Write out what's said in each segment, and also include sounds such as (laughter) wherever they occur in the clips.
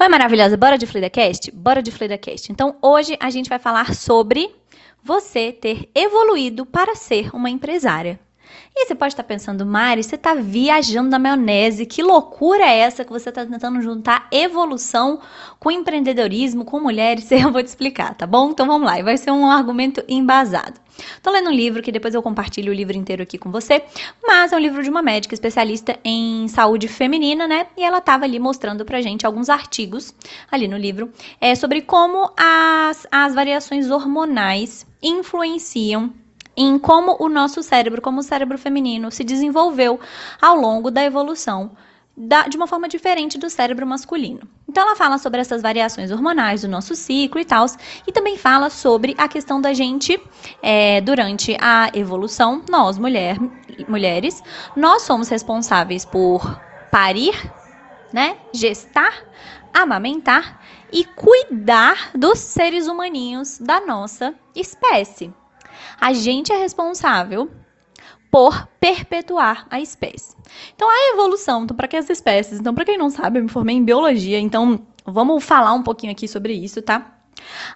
Oi, maravilhosa, bora de FluidaCast? Bora de FluidaCast. Então, hoje a gente vai falar sobre você ter evoluído para ser uma empresária. E você pode estar pensando, Mari, você está viajando na maionese, que loucura é essa que você está tentando juntar evolução com empreendedorismo, com mulheres? (laughs) Eu vou te explicar, tá bom? Então vamos lá, vai ser um argumento embasado. Tô lendo um livro que depois eu compartilho o livro inteiro aqui com você, mas é um livro de uma médica especialista em saúde feminina, né? E ela tava ali mostrando pra gente alguns artigos ali no livro é, sobre como as, as variações hormonais influenciam em como o nosso cérebro, como o cérebro feminino, se desenvolveu ao longo da evolução da, de uma forma diferente do cérebro masculino. Então, ela fala sobre essas variações hormonais do nosso ciclo e tal, e também fala sobre a questão da gente, é, durante a evolução, nós, mulher, mulheres, nós somos responsáveis por parir, né, gestar, amamentar e cuidar dos seres humaninhos da nossa espécie. A gente é responsável por perpetuar a espécie. Então, a evolução, então, para que as espécies? Então, para quem não sabe, eu me formei em biologia, então vamos falar um pouquinho aqui sobre isso, tá?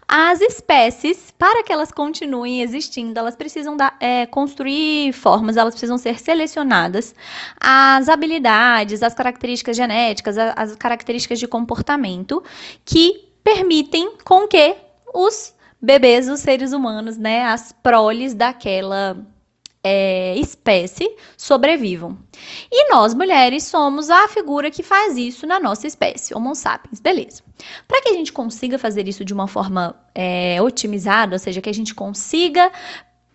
As espécies, para que elas continuem existindo, elas precisam da, é, construir formas, elas precisam ser selecionadas. As habilidades, as características genéticas, as características de comportamento que permitem com que os bebês, os seres humanos, né, as proles daquela é, espécie sobrevivam. E nós, mulheres, somos a figura que faz isso na nossa espécie, Homo sapiens, beleza. Para que a gente consiga fazer isso de uma forma é, otimizada, ou seja, que a gente consiga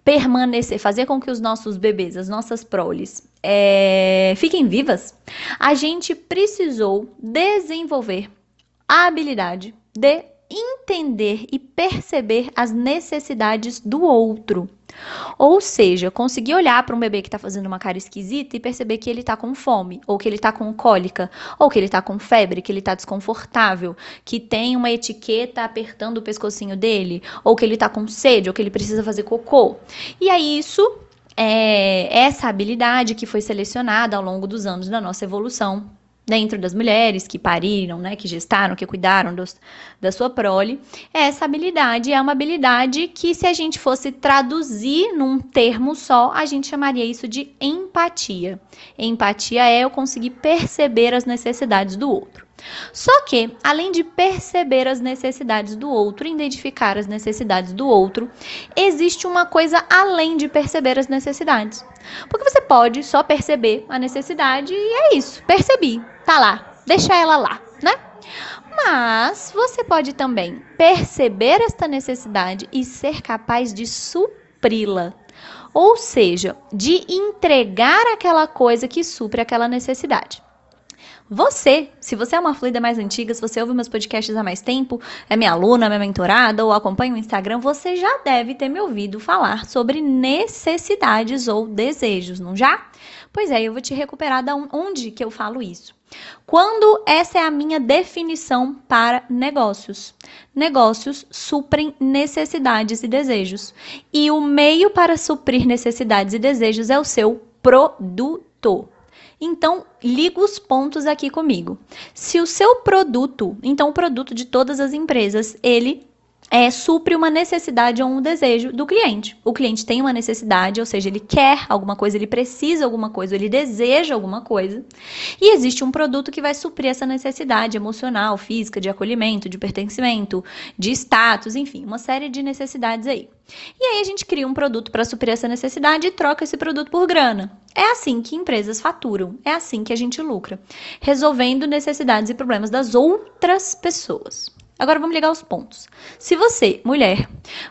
permanecer, fazer com que os nossos bebês, as nossas proles, é, fiquem vivas, a gente precisou desenvolver a habilidade de entender e perceber as necessidades do outro. Ou seja, conseguir olhar para um bebê que está fazendo uma cara esquisita e perceber que ele está com fome, ou que ele está com cólica, ou que ele está com febre, que ele está desconfortável, que tem uma etiqueta apertando o pescocinho dele, ou que ele está com sede, ou que ele precisa fazer cocô. E aí isso é essa habilidade que foi selecionada ao longo dos anos da nossa evolução dentro das mulheres que pariram, né, que gestaram, que cuidaram dos, da sua prole, essa habilidade é uma habilidade que, se a gente fosse traduzir num termo só, a gente chamaria isso de empatia. Empatia é eu conseguir perceber as necessidades do outro. Só que, além de perceber as necessidades do outro, identificar as necessidades do outro, existe uma coisa além de perceber as necessidades. Porque você pode só perceber a necessidade e é isso, percebi, tá lá, deixa ela lá, né? Mas você pode também perceber esta necessidade e ser capaz de supri-la. Ou seja, de entregar aquela coisa que supre aquela necessidade. Você, se você é uma fluida mais antiga, se você ouve meus podcasts há mais tempo, é minha aluna, minha mentorada ou acompanha o Instagram, você já deve ter me ouvido falar sobre necessidades ou desejos, não já? Pois é, eu vou te recuperar da onde que eu falo isso. Quando essa é a minha definição para negócios. Negócios suprem necessidades e desejos. E o meio para suprir necessidades e desejos é o seu produto. Então, liga os pontos aqui comigo. Se o seu produto, então o produto de todas as empresas, ele é, supre uma necessidade ou um desejo do cliente. O cliente tem uma necessidade, ou seja, ele quer alguma coisa, ele precisa alguma coisa, ele deseja alguma coisa. E existe um produto que vai suprir essa necessidade emocional, física, de acolhimento, de pertencimento, de status, enfim, uma série de necessidades aí. E aí a gente cria um produto para suprir essa necessidade e troca esse produto por grana. É assim que empresas faturam, é assim que a gente lucra, resolvendo necessidades e problemas das outras pessoas. Agora vamos ligar os pontos. Se você, mulher,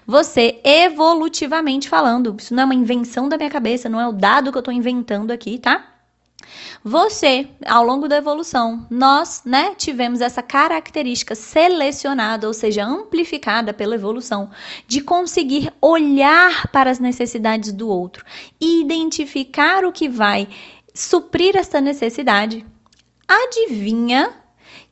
você evolutivamente falando, isso não é uma invenção da minha cabeça, não é o dado que eu estou inventando aqui, tá? Você, ao longo da evolução, nós, né, tivemos essa característica selecionada, ou seja, amplificada pela evolução, de conseguir olhar para as necessidades do outro e identificar o que vai suprir essa necessidade. Adivinha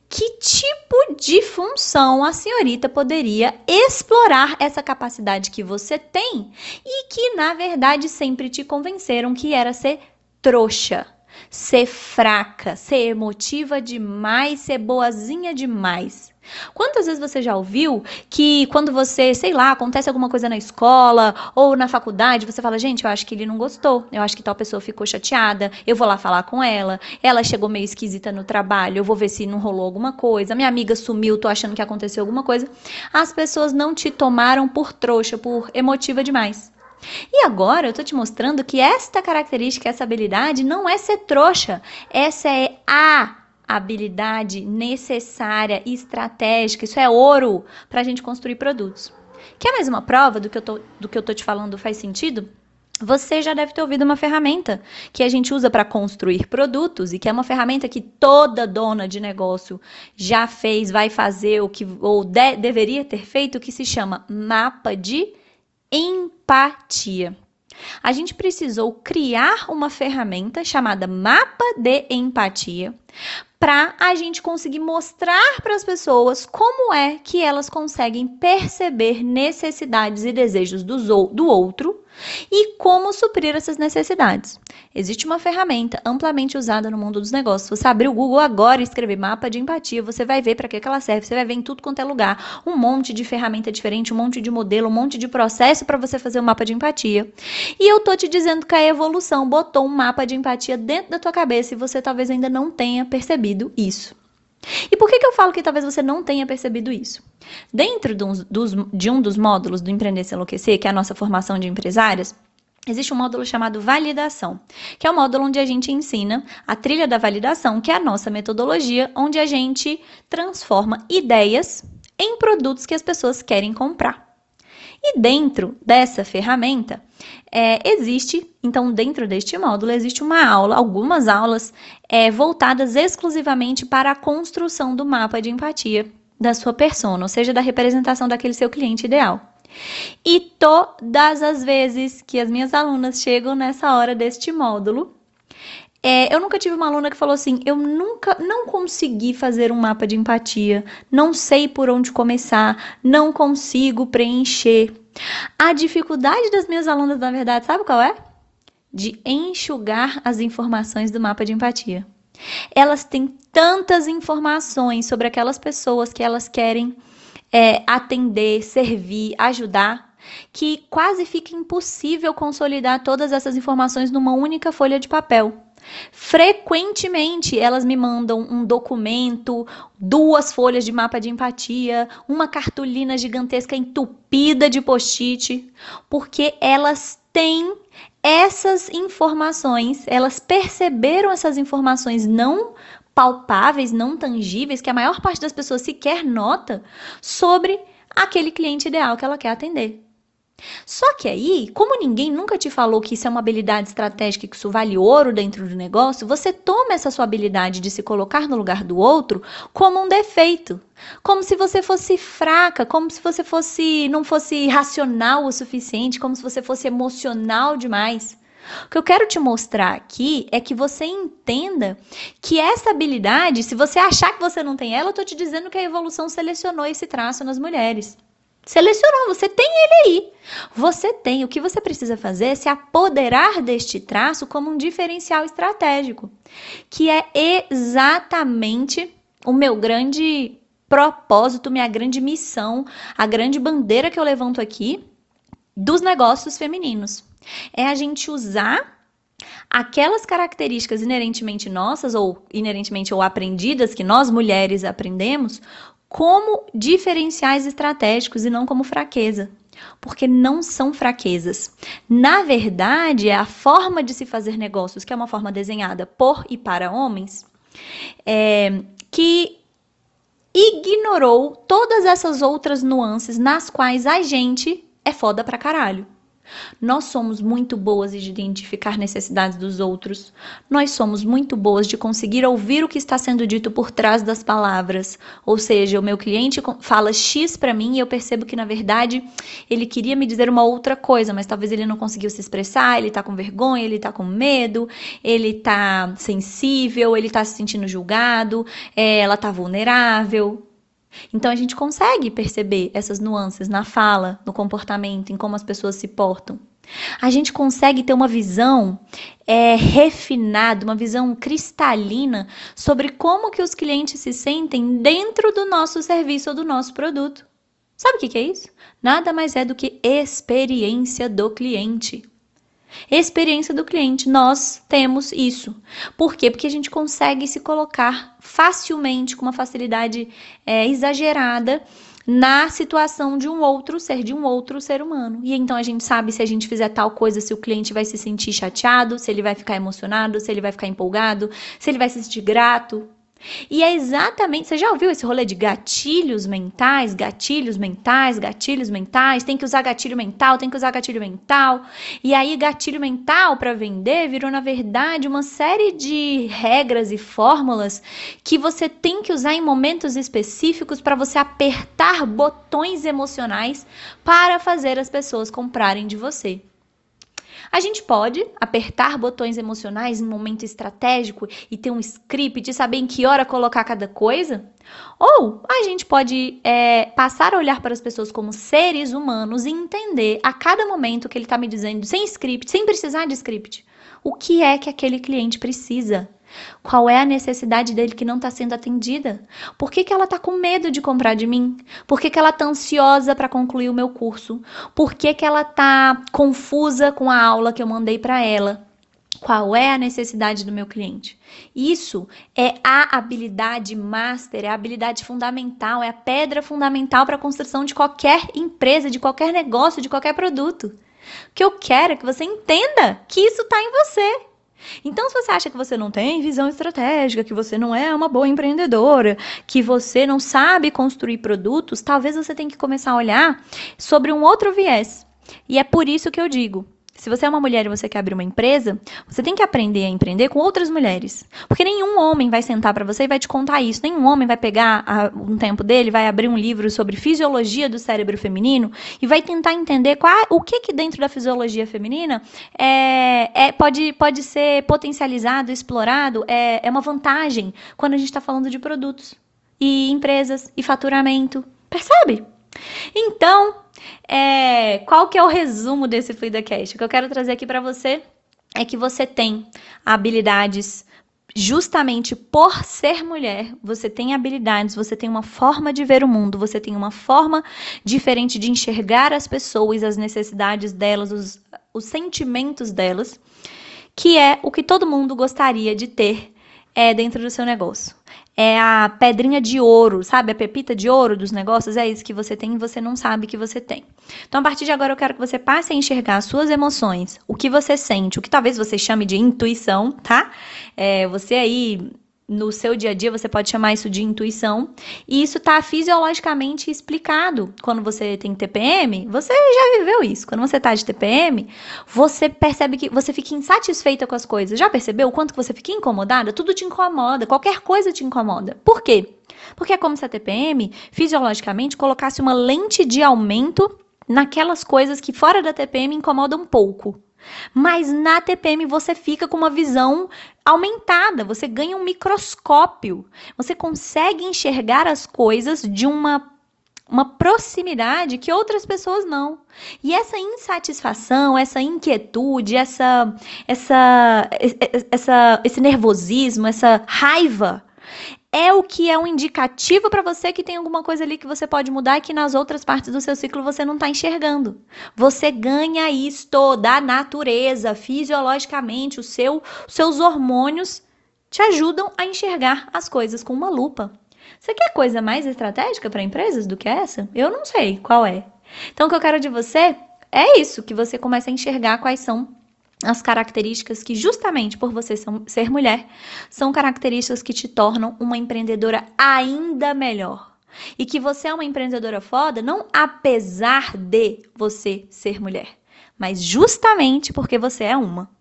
que tipo de função a senhorita poderia explorar essa capacidade que você tem e que, na verdade, sempre te convenceram que era ser trouxa. Ser fraca, ser emotiva demais, ser boazinha demais. Quantas vezes você já ouviu que quando você, sei lá, acontece alguma coisa na escola ou na faculdade, você fala, gente, eu acho que ele não gostou, eu acho que tal pessoa ficou chateada, eu vou lá falar com ela, ela chegou meio esquisita no trabalho, eu vou ver se não rolou alguma coisa, minha amiga sumiu, tô achando que aconteceu alguma coisa. As pessoas não te tomaram por trouxa, por emotiva demais. E agora eu tô te mostrando que esta característica, essa habilidade não é ser trouxa, essa é a habilidade necessária e estratégica, isso é ouro para a gente construir produtos. Quer mais uma prova do que, eu tô, do que eu tô te falando faz sentido? Você já deve ter ouvido uma ferramenta que a gente usa para construir produtos e que é uma ferramenta que toda dona de negócio já fez, vai fazer o que ou de, deveria ter feito, que se chama mapa de empatia. A gente precisou criar uma ferramenta chamada mapa de empatia para a gente conseguir mostrar para as pessoas como é que elas conseguem perceber necessidades e desejos do, do outro e como suprir essas necessidades. Existe uma ferramenta amplamente usada no mundo dos negócios. Você abrir o Google agora e escrever mapa de empatia, você vai ver para que, ela serve. Você vai ver em tudo quanto é lugar um monte de ferramenta diferente, um monte de modelo, um monte de processo para você fazer o um mapa de empatia. E eu tô te dizendo que a evolução botou um mapa de empatia dentro da tua cabeça e você talvez ainda não tenha percebido isso. E por que, que eu falo que talvez você não tenha percebido isso? Dentro de um dos, de um dos módulos do Empreender Sem Enlouquecer, que é a nossa formação de empresárias, Existe um módulo chamado validação, que é o módulo onde a gente ensina a trilha da validação, que é a nossa metodologia, onde a gente transforma ideias em produtos que as pessoas querem comprar. E dentro dessa ferramenta, é, existe, então, dentro deste módulo, existe uma aula, algumas aulas é, voltadas exclusivamente para a construção do mapa de empatia da sua persona, ou seja, da representação daquele seu cliente ideal. E todas as vezes que as minhas alunas chegam nessa hora deste módulo, é, eu nunca tive uma aluna que falou assim: eu nunca, não consegui fazer um mapa de empatia, não sei por onde começar, não consigo preencher. A dificuldade das minhas alunas, na verdade, sabe qual é? De enxugar as informações do mapa de empatia. Elas têm tantas informações sobre aquelas pessoas que elas querem é, atender, servir, ajudar, que quase fica impossível consolidar todas essas informações numa única folha de papel. Frequentemente elas me mandam um documento, duas folhas de mapa de empatia, uma cartolina gigantesca entupida de post-it, porque elas têm essas informações, elas perceberam essas informações não palpáveis, não tangíveis, que a maior parte das pessoas sequer nota sobre aquele cliente ideal que ela quer atender. Só que aí, como ninguém nunca te falou que isso é uma habilidade estratégica, que isso vale ouro dentro do negócio, você toma essa sua habilidade de se colocar no lugar do outro como um defeito, como se você fosse fraca, como se você fosse não fosse racional o suficiente, como se você fosse emocional demais. O que eu quero te mostrar aqui é que você entenda que essa habilidade, se você achar que você não tem ela, eu tô te dizendo que a evolução selecionou esse traço nas mulheres. Selecionou, você tem ele aí. Você tem. O que você precisa fazer é se apoderar deste traço como um diferencial estratégico, que é exatamente o meu grande propósito, minha grande missão, a grande bandeira que eu levanto aqui dos negócios femininos. É a gente usar aquelas características inerentemente nossas ou inerentemente ou aprendidas que nós mulheres aprendemos como diferenciais estratégicos e não como fraqueza. Porque não são fraquezas. Na verdade, é a forma de se fazer negócios, que é uma forma desenhada por e para homens, é, que ignorou todas essas outras nuances nas quais a gente é foda pra caralho. Nós somos muito boas de identificar necessidades dos outros. Nós somos muito boas de conseguir ouvir o que está sendo dito por trás das palavras. Ou seja, o meu cliente fala X para mim e eu percebo que na verdade ele queria me dizer uma outra coisa, mas talvez ele não conseguiu se expressar, ele tá com vergonha, ele tá com medo, ele tá sensível, ele tá se sentindo julgado, é, ela tá vulnerável. Então a gente consegue perceber essas nuances na fala, no comportamento, em como as pessoas se portam. A gente consegue ter uma visão é, refinada, uma visão cristalina sobre como que os clientes se sentem dentro do nosso serviço ou do nosso produto. Sabe o que, que é isso? Nada mais é do que experiência do cliente. Experiência do cliente, nós temos isso. Por quê? Porque a gente consegue se colocar facilmente, com uma facilidade é, exagerada, na situação de um outro ser, de um outro ser humano. E então a gente sabe se a gente fizer tal coisa, se o cliente vai se sentir chateado, se ele vai ficar emocionado, se ele vai ficar empolgado, se ele vai se sentir grato. E é exatamente, você já ouviu esse rolê de gatilhos mentais, gatilhos mentais, gatilhos mentais, tem que usar gatilho mental, tem que usar gatilho mental. E aí gatilho mental para vender virou na verdade uma série de regras e fórmulas que você tem que usar em momentos específicos para você apertar botões emocionais para fazer as pessoas comprarem de você. A gente pode apertar botões emocionais em um momento estratégico e ter um script e saber em que hora colocar cada coisa. Ou a gente pode é, passar a olhar para as pessoas como seres humanos e entender a cada momento que ele está me dizendo, sem script, sem precisar de script, o que é que aquele cliente precisa. Qual é a necessidade dele que não está sendo atendida? Por que, que ela está com medo de comprar de mim? Por que, que ela está ansiosa para concluir o meu curso? Por que, que ela está confusa com a aula que eu mandei para ela? Qual é a necessidade do meu cliente? Isso é a habilidade master, é a habilidade fundamental, é a pedra fundamental para a construção de qualquer empresa, de qualquer negócio, de qualquer produto. O que eu quero é que você entenda que isso está em você. Então, se você acha que você não tem visão estratégica, que você não é uma boa empreendedora, que você não sabe construir produtos, talvez você tenha que começar a olhar sobre um outro viés. E é por isso que eu digo: se você é uma mulher e você quer abrir uma empresa, você tem que aprender a empreender com outras mulheres. Porque nenhum homem vai sentar para você e vai te contar isso. Nenhum homem vai pegar a, um tempo dele, vai abrir um livro sobre fisiologia do cérebro feminino e vai tentar entender qual, o que que dentro da fisiologia feminina é, é pode, pode ser potencializado, explorado, é, é uma vantagem quando a gente está falando de produtos e empresas e faturamento. Percebe? Então, é, qual que é o resumo desse FluidaCast? O que eu quero trazer aqui para você é que você tem habilidades justamente por ser mulher, você tem habilidades, você tem uma forma de ver o mundo, você tem uma forma diferente de enxergar as pessoas, as necessidades delas, os, os sentimentos delas, que é o que todo mundo gostaria de ter é, dentro do seu negócio é a pedrinha de ouro, sabe? A pepita de ouro dos negócios, é isso que você tem e você não sabe que você tem. Então, a partir de agora, eu quero que você passe a enxergar as suas emoções, o que você sente, o que talvez você chame de intuição, tá? É, você aí no seu dia a dia você pode chamar isso de intuição, e isso está fisiologicamente explicado. Quando você tem TPM, você já viveu isso. Quando você está de TPM, você percebe que você fica insatisfeita com as coisas. Já percebeu o quanto que você fica incomodada? Tudo te incomoda, qualquer coisa te incomoda. Por quê? Porque é como se a TPM, fisiologicamente, colocasse uma lente de aumento naquelas coisas que fora da TPM incomodam um pouco. Mas na TPM você fica com uma visão aumentada, você ganha um microscópio. Você consegue enxergar as coisas de uma uma proximidade que outras pessoas não. E essa insatisfação, essa inquietude, essa essa essa esse nervosismo, essa raiva é o que é um indicativo para você que tem alguma coisa ali que você pode mudar e que nas outras partes do seu ciclo você não está enxergando. Você ganha isto da natureza, fisiologicamente, o seu, seus hormônios te ajudam a enxergar as coisas com uma lupa. Você quer coisa mais estratégica para empresas do que essa? Eu não sei qual é. Então, o que eu quero de você é isso, que você comece a enxergar quais são as características que, justamente por você ser mulher, são características que te tornam uma empreendedora ainda melhor. E que você é uma empreendedora foda não apesar de você ser mulher, mas justamente porque você é uma.